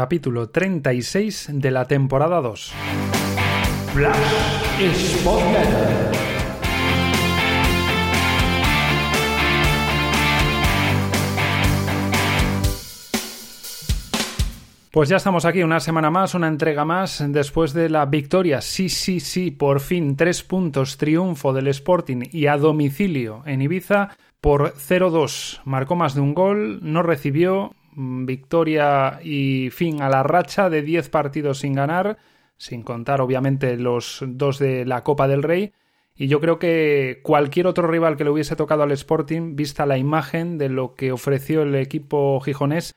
capítulo 36 de la temporada 2. Pues ya estamos aquí, una semana más, una entrega más, después de la victoria, sí, sí, sí, por fin, tres puntos, triunfo del Sporting y a domicilio en Ibiza por 0-2. Marcó más de un gol, no recibió, victoria y fin a la racha de 10 partidos sin ganar, sin contar obviamente los dos de la Copa del Rey. Y yo creo que cualquier otro rival que le hubiese tocado al Sporting, vista la imagen de lo que ofreció el equipo gijonés,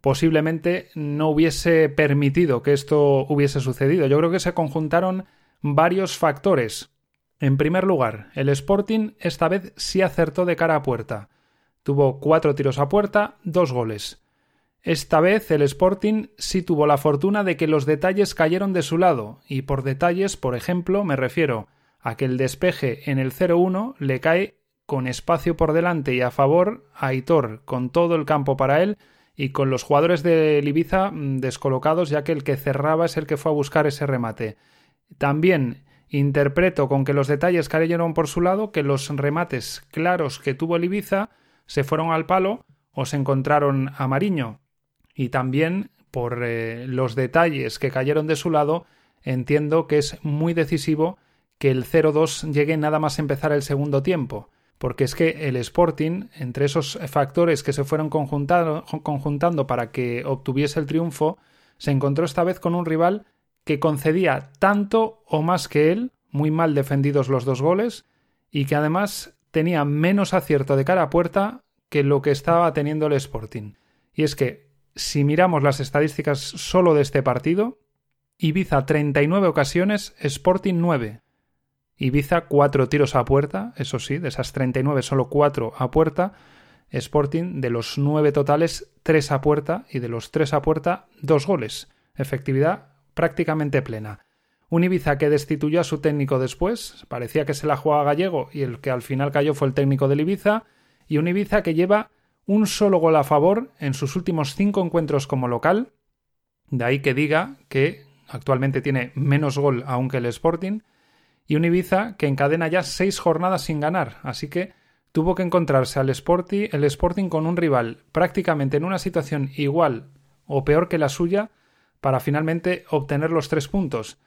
posiblemente no hubiese permitido que esto hubiese sucedido. Yo creo que se conjuntaron varios factores. En primer lugar, el Sporting esta vez sí acertó de cara a puerta. Tuvo cuatro tiros a puerta, dos goles. Esta vez el Sporting sí tuvo la fortuna de que los detalles cayeron de su lado, y por detalles, por ejemplo, me refiero a que el despeje en el 0-1 le cae con espacio por delante y a favor a Aitor, con todo el campo para él, y con los jugadores de Ibiza mm, descolocados, ya que el que cerraba es el que fue a buscar ese remate. También interpreto con que los detalles cayeron por su lado, que los remates claros que tuvo el Ibiza se fueron al palo o se encontraron a Mariño. Y también por eh, los detalles que cayeron de su lado, entiendo que es muy decisivo que el 0-2 llegue nada más empezar el segundo tiempo porque es que el Sporting, entre esos factores que se fueron conjuntando para que obtuviese el triunfo, se encontró esta vez con un rival que concedía tanto o más que él, muy mal defendidos los dos goles, y que además tenía menos acierto de cara a puerta que lo que estaba teniendo el Sporting. Y es que, si miramos las estadísticas solo de este partido, Ibiza 39 ocasiones, Sporting 9. Ibiza, cuatro tiros a puerta, eso sí, de esas 39, solo cuatro a puerta. Sporting, de los nueve totales, tres a puerta y de los tres a puerta, dos goles. Efectividad prácticamente plena. Un Ibiza que destituyó a su técnico después, parecía que se la jugaba gallego y el que al final cayó fue el técnico del Ibiza, y un Ibiza que lleva un solo gol a favor en sus últimos cinco encuentros como local, de ahí que diga que actualmente tiene menos gol aún que el Sporting, y un Ibiza que encadena ya seis jornadas sin ganar, así que tuvo que encontrarse al Sporting, el Sporting con un rival prácticamente en una situación igual o peor que la suya para finalmente obtener los tres puntos.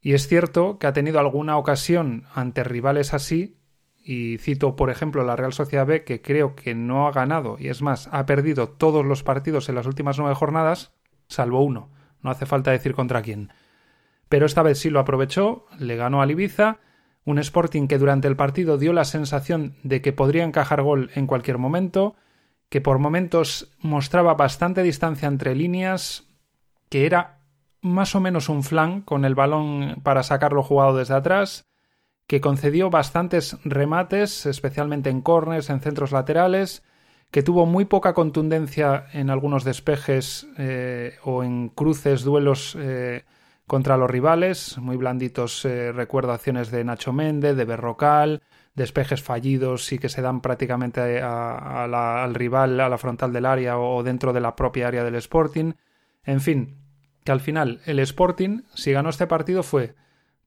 Y es cierto que ha tenido alguna ocasión ante rivales así, y cito por ejemplo la Real Sociedad B, que creo que no ha ganado, y es más, ha perdido todos los partidos en las últimas nueve jornadas, salvo uno. No hace falta decir contra quién pero esta vez sí lo aprovechó, le ganó al Ibiza, un Sporting que durante el partido dio la sensación de que podría encajar gol en cualquier momento, que por momentos mostraba bastante distancia entre líneas, que era más o menos un flan con el balón para sacarlo jugado desde atrás, que concedió bastantes remates, especialmente en corners, en centros laterales, que tuvo muy poca contundencia en algunos despejes eh, o en cruces, duelos eh, contra los rivales, muy blanditos eh, recuerdo acciones de Nacho Méndez, de Berrocal, despejes fallidos y que se dan prácticamente al rival, a la frontal del área o dentro de la propia área del Sporting. En fin, que al final el Sporting, si ganó este partido, fue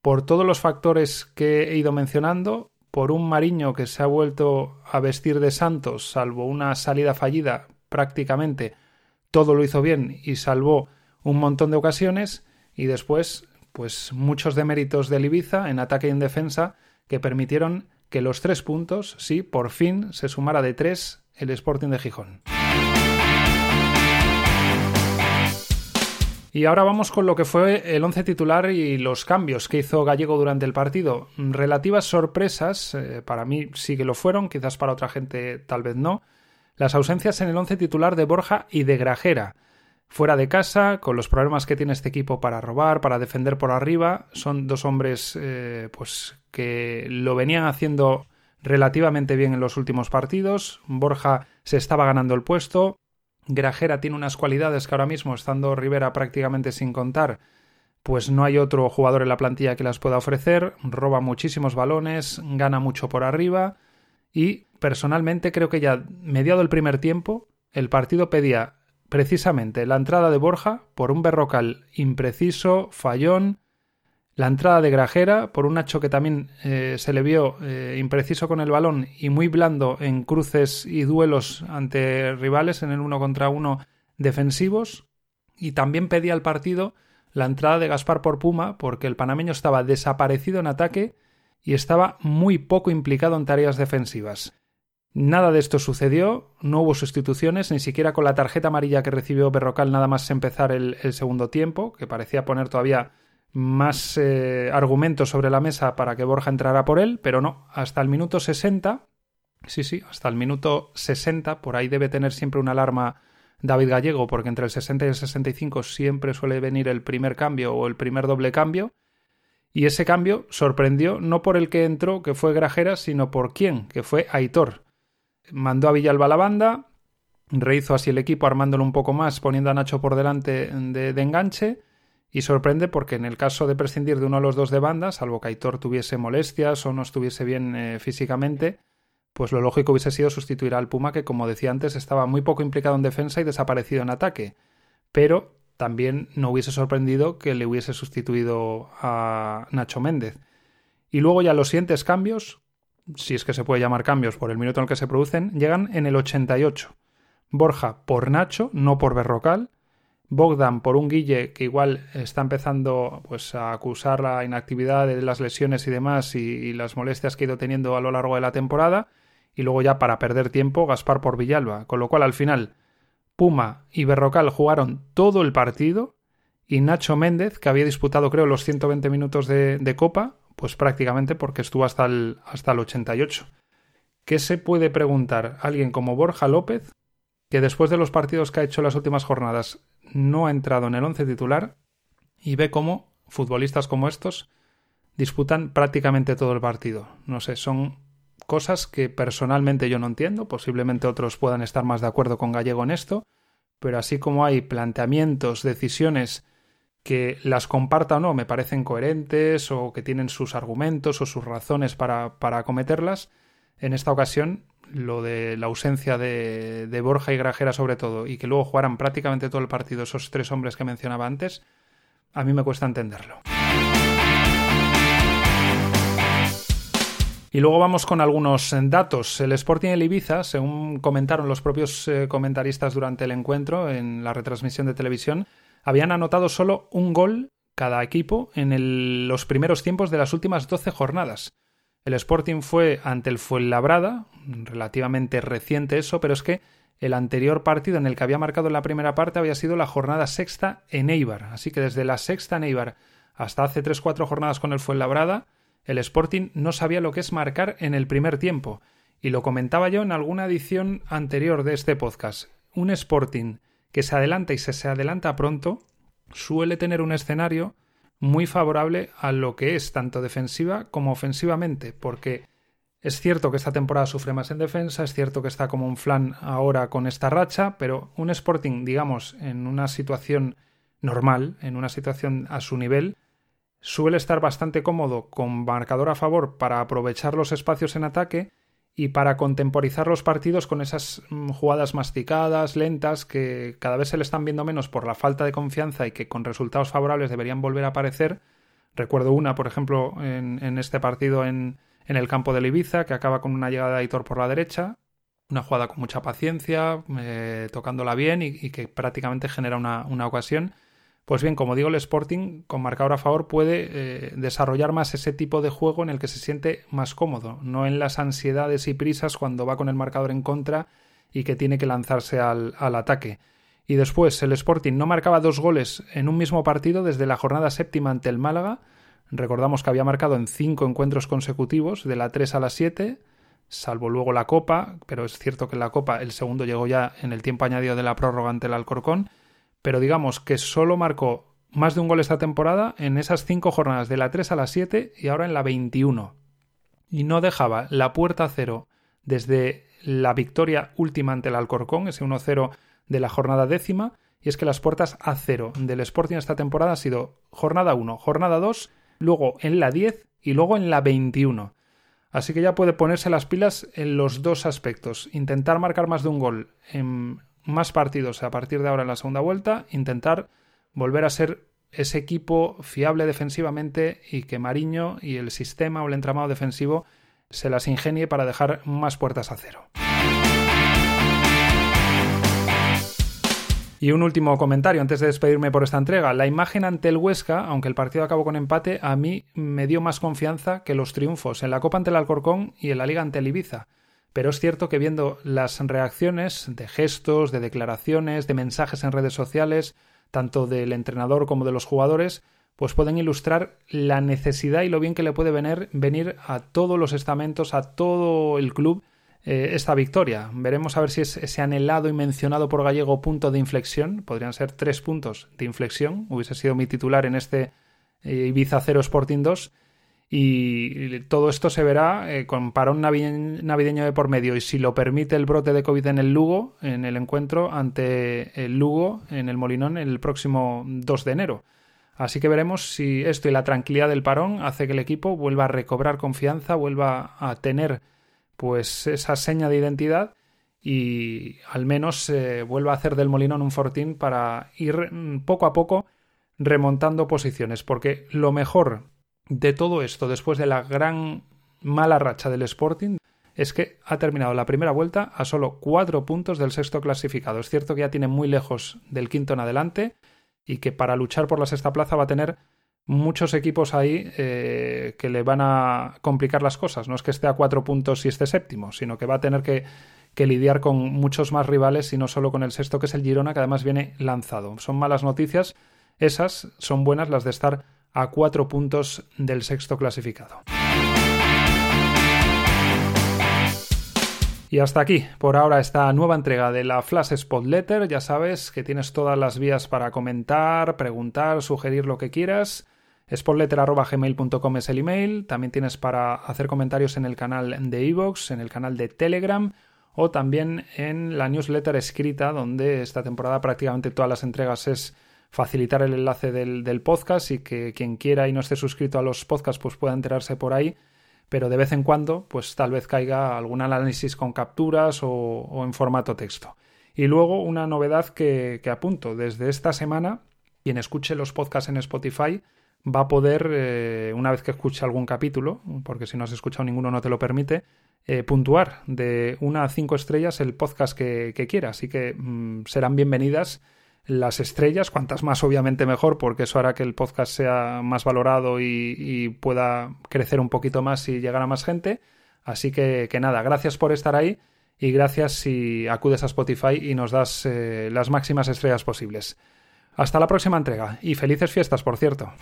por todos los factores que he ido mencionando, por un Mariño que se ha vuelto a vestir de Santos, salvo una salida fallida prácticamente, todo lo hizo bien y salvó un montón de ocasiones, y después pues muchos deméritos del Ibiza en ataque y en defensa que permitieron que los tres puntos, sí, por fin se sumara de tres el Sporting de Gijón. Y ahora vamos con lo que fue el once titular y los cambios que hizo Gallego durante el partido. Relativas sorpresas, eh, para mí sí que lo fueron, quizás para otra gente tal vez no. Las ausencias en el once titular de Borja y de Grajera fuera de casa, con los problemas que tiene este equipo para robar, para defender por arriba. Son dos hombres eh, pues que lo venían haciendo relativamente bien en los últimos partidos. Borja se estaba ganando el puesto. Grajera tiene unas cualidades que ahora mismo, estando Rivera prácticamente sin contar, pues no hay otro jugador en la plantilla que las pueda ofrecer. Roba muchísimos balones, gana mucho por arriba. Y personalmente creo que ya mediado el primer tiempo, el partido pedía precisamente la entrada de Borja por un Berrocal impreciso, fallón, la entrada de Grajera por un Nacho que también eh, se le vio eh, impreciso con el balón y muy blando en cruces y duelos ante rivales en el uno contra uno defensivos. Y también pedía al partido la entrada de Gaspar por Puma porque el panameño estaba desaparecido en ataque y estaba muy poco implicado en tareas defensivas. Nada de esto sucedió, no hubo sustituciones, ni siquiera con la tarjeta amarilla que recibió Berrocal nada más empezar el, el segundo tiempo, que parecía poner todavía más eh, argumentos sobre la mesa para que Borja entrara por él, pero no, hasta el minuto 60, sí, sí, hasta el minuto 60, por ahí debe tener siempre una alarma David Gallego, porque entre el 60 y el 65 siempre suele venir el primer cambio o el primer doble cambio, y ese cambio sorprendió no por el que entró, que fue Grajera, sino por quién, que fue Aitor. Mandó a Villalba la banda, rehizo así el equipo armándolo un poco más, poniendo a Nacho por delante de, de enganche, y sorprende porque en el caso de prescindir de uno de los dos de banda, salvo que Aitor tuviese molestias o no estuviese bien eh, físicamente, pues lo lógico hubiese sido sustituir al Puma que, como decía antes, estaba muy poco implicado en defensa y desaparecido en ataque. Pero también no hubiese sorprendido que le hubiese sustituido a Nacho Méndez. Y luego ya los siguientes cambios, si es que se puede llamar cambios por el minuto en el que se producen, llegan en el 88. Borja por Nacho, no por Berrocal, Bogdan por un Guille que igual está empezando pues a acusar la inactividad de las lesiones y demás y, las molestias que ha ido teniendo a lo largo de la temporada y luego ya para perder tiempo Gaspar por Villalba, con lo cual al final Puma y Berrocal jugaron todo el partido y Nacho Méndez, que había disputado creo los 120 minutos de, de Copa, pues prácticamente porque estuvo hasta el, hasta el 88. ¿Qué se puede preguntar alguien como Borja López, que después de los partidos que ha hecho las últimas jornadas no ha entrado en el once titular y ve cómo futbolistas como estos disputan prácticamente todo el partido. No sé, son cosas que personalmente yo no entiendo, posiblemente otros puedan estar más de acuerdo con Gallego en esto, pero así como hay planteamientos, decisiones que las comparta o no me parecen coherentes o que tienen sus argumentos o sus razones para, para acometerlas, en esta ocasión lo de la ausencia de, Borja y Grajera sobre todo, y que luego jugaran prácticamente todo el partido esos tres hombres que mencionaba antes, a mí me cuesta entenderlo. Y luego vamos con algunos datos. El Sporting el Ibiza, según comentaron los propios eh, comentaristas durante el encuentro en la retransmisión de televisión, habían anotado solo un gol cada equipo en los primeros tiempos de las últimas 12 jornadas. El Sporting fue ante el Fuenlabrada, relativamente reciente eso, pero es que el anterior partido en el que había marcado en la primera parte había sido la jornada sexta en Eibar. Así que desde la sexta en Eibar hasta hace 3-4 jornadas con el Fuenlabrada, el Sporting no sabía lo que es marcar en el primer tiempo. Y lo comentaba yo en alguna edición anterior de este podcast. Un Sporting que se adelanta y se, se adelanta pronto suele tener un escenario muy favorable a lo que es tanto defensiva como ofensivamente, porque es cierto que esta temporada sufre más en defensa, es cierto que está como un flan ahora con esta racha, pero un Sporting, digamos, en una situación normal, en una situación a su nivel, suele estar bastante cómodo con marcador a favor para aprovechar los espacios en ataque y para contemporizar los partidos con esas mm, jugadas masticadas, lentas, que cada vez se le están viendo menos por la falta de confianza y que con resultados favorables deberían volver a aparecer. Recuerdo una, por ejemplo, en, este partido en, en, el campo de Ibiza, que acaba con una llegada de Aitor por la derecha, una jugada con mucha paciencia, eh, tocándola bien y, que prácticamente genera una, una ocasión pues bien, como digo, el Sporting con marcador a favor puede eh, desarrollar más ese tipo de juego en el que se siente más cómodo, no en las ansiedades y prisas cuando va con el marcador en contra y que tiene que lanzarse al, al ataque. Y después el Sporting no marcaba dos goles en un mismo partido desde la jornada séptima ante el Málaga. Recordamos que había marcado en cinco encuentros consecutivos, de la 3 a la 7, salvo luego la Copa, pero es cierto que en la Copa el segundo llegó ya en el tiempo añadido de la prórroga ante el Alcorcón pero digamos que solo marcó más de un gol esta temporada en esas cinco jornadas de la 3 a la 7 y ahora en la 21. Y no dejaba la puerta a cero desde la victoria última ante el Alcorcón, ese 1-0 de la jornada décima, y es que las puertas a cero del Sporting esta temporada ha sido jornada 1, jornada 2, luego en la 10 y luego en la 21. Así que ya puede ponerse las pilas en los dos aspectos. Intentar marcar más de un gol en más partidos a partir de ahora en la segunda vuelta, intentar volver a ser ese equipo fiable defensivamente y que Mariño y el sistema o el entramado defensivo se las ingenie para dejar más puertas a cero. Y un último comentario antes de despedirme por esta entrega. La imagen ante el Huesca, aunque el partido acabó con empate, a mí me dio más confianza que los triunfos en la Copa ante el Alcorcón y en la Liga ante el Ibiza. Pero es cierto que viendo las reacciones de gestos, de declaraciones, de mensajes en redes sociales, tanto del entrenador como de los jugadores, pues pueden ilustrar la necesidad y lo bien que le puede venir, venir a todos los estamentos, a todo el club, eh, esta victoria. Veremos a ver si es ese anhelado y mencionado por Gallego punto de inflexión. Podrían ser tres puntos de inflexión. Hubiese sido mi titular en este eh, Ibiza 0 Sporting 2. Y todo esto se verá eh, con parón navideño de por medio. Y si lo permite el brote de COVID en el Lugo, en el encuentro ante el Lugo en el Molinón el próximo 2 de enero. Así que veremos si esto y la tranquilidad del parón hace que el equipo vuelva a recobrar confianza, vuelva a tener pues esa seña de identidad y al menos eh, vuelva a hacer del Molinón un fortín para ir mm, poco a poco remontando posiciones, porque lo mejor de todo esto, después de la gran mala racha del Sporting, es que ha terminado la primera vuelta a solo cuatro puntos del sexto clasificado. Es cierto que ya tiene muy lejos del quinto en adelante y que para luchar por la sexta plaza va a tener muchos equipos ahí eh, que le van a complicar las cosas. No es que esté a cuatro puntos y esté séptimo, sino que va a tener que, que, lidiar con muchos más rivales y no solo con el sexto, que es el Girona, que además viene lanzado. Son malas noticias, esas son buenas las de estar a cuatro puntos del sexto clasificado. Y hasta aquí, por ahora, esta nueva entrega de la Flash Spot Letter. Ya sabes que tienes todas las vías para comentar, preguntar, sugerir lo que quieras. Spotletter.gmail.com es el email. También tienes para hacer comentarios en el canal de Evox, en el canal de Telegram o también en la newsletter escrita, donde esta temporada prácticamente todas las entregas es facilitar el enlace del, del podcast y que quien quiera y no esté suscrito a los podcasts pues pueda enterarse por ahí pero de vez en cuando, pues tal vez caiga algún análisis con capturas o, en formato texto. Y luego una novedad que, apunto, desde esta semana, quien escuche los podcasts en Spotify va a poder, eh, una vez que escuche algún capítulo, porque si no has escuchado ninguno no te lo permite, eh, puntuar de una a cinco estrellas el podcast que, quiera. Así que mm, serán bienvenidas las estrellas, cuantas más obviamente mejor, porque eso hará que el podcast sea más valorado y, pueda crecer un poquito más y llegar a más gente. Así que, que, nada, gracias por estar ahí y gracias si acudes a Spotify y nos das eh, las máximas estrellas posibles. Hasta la próxima entrega y felices fiestas, por cierto.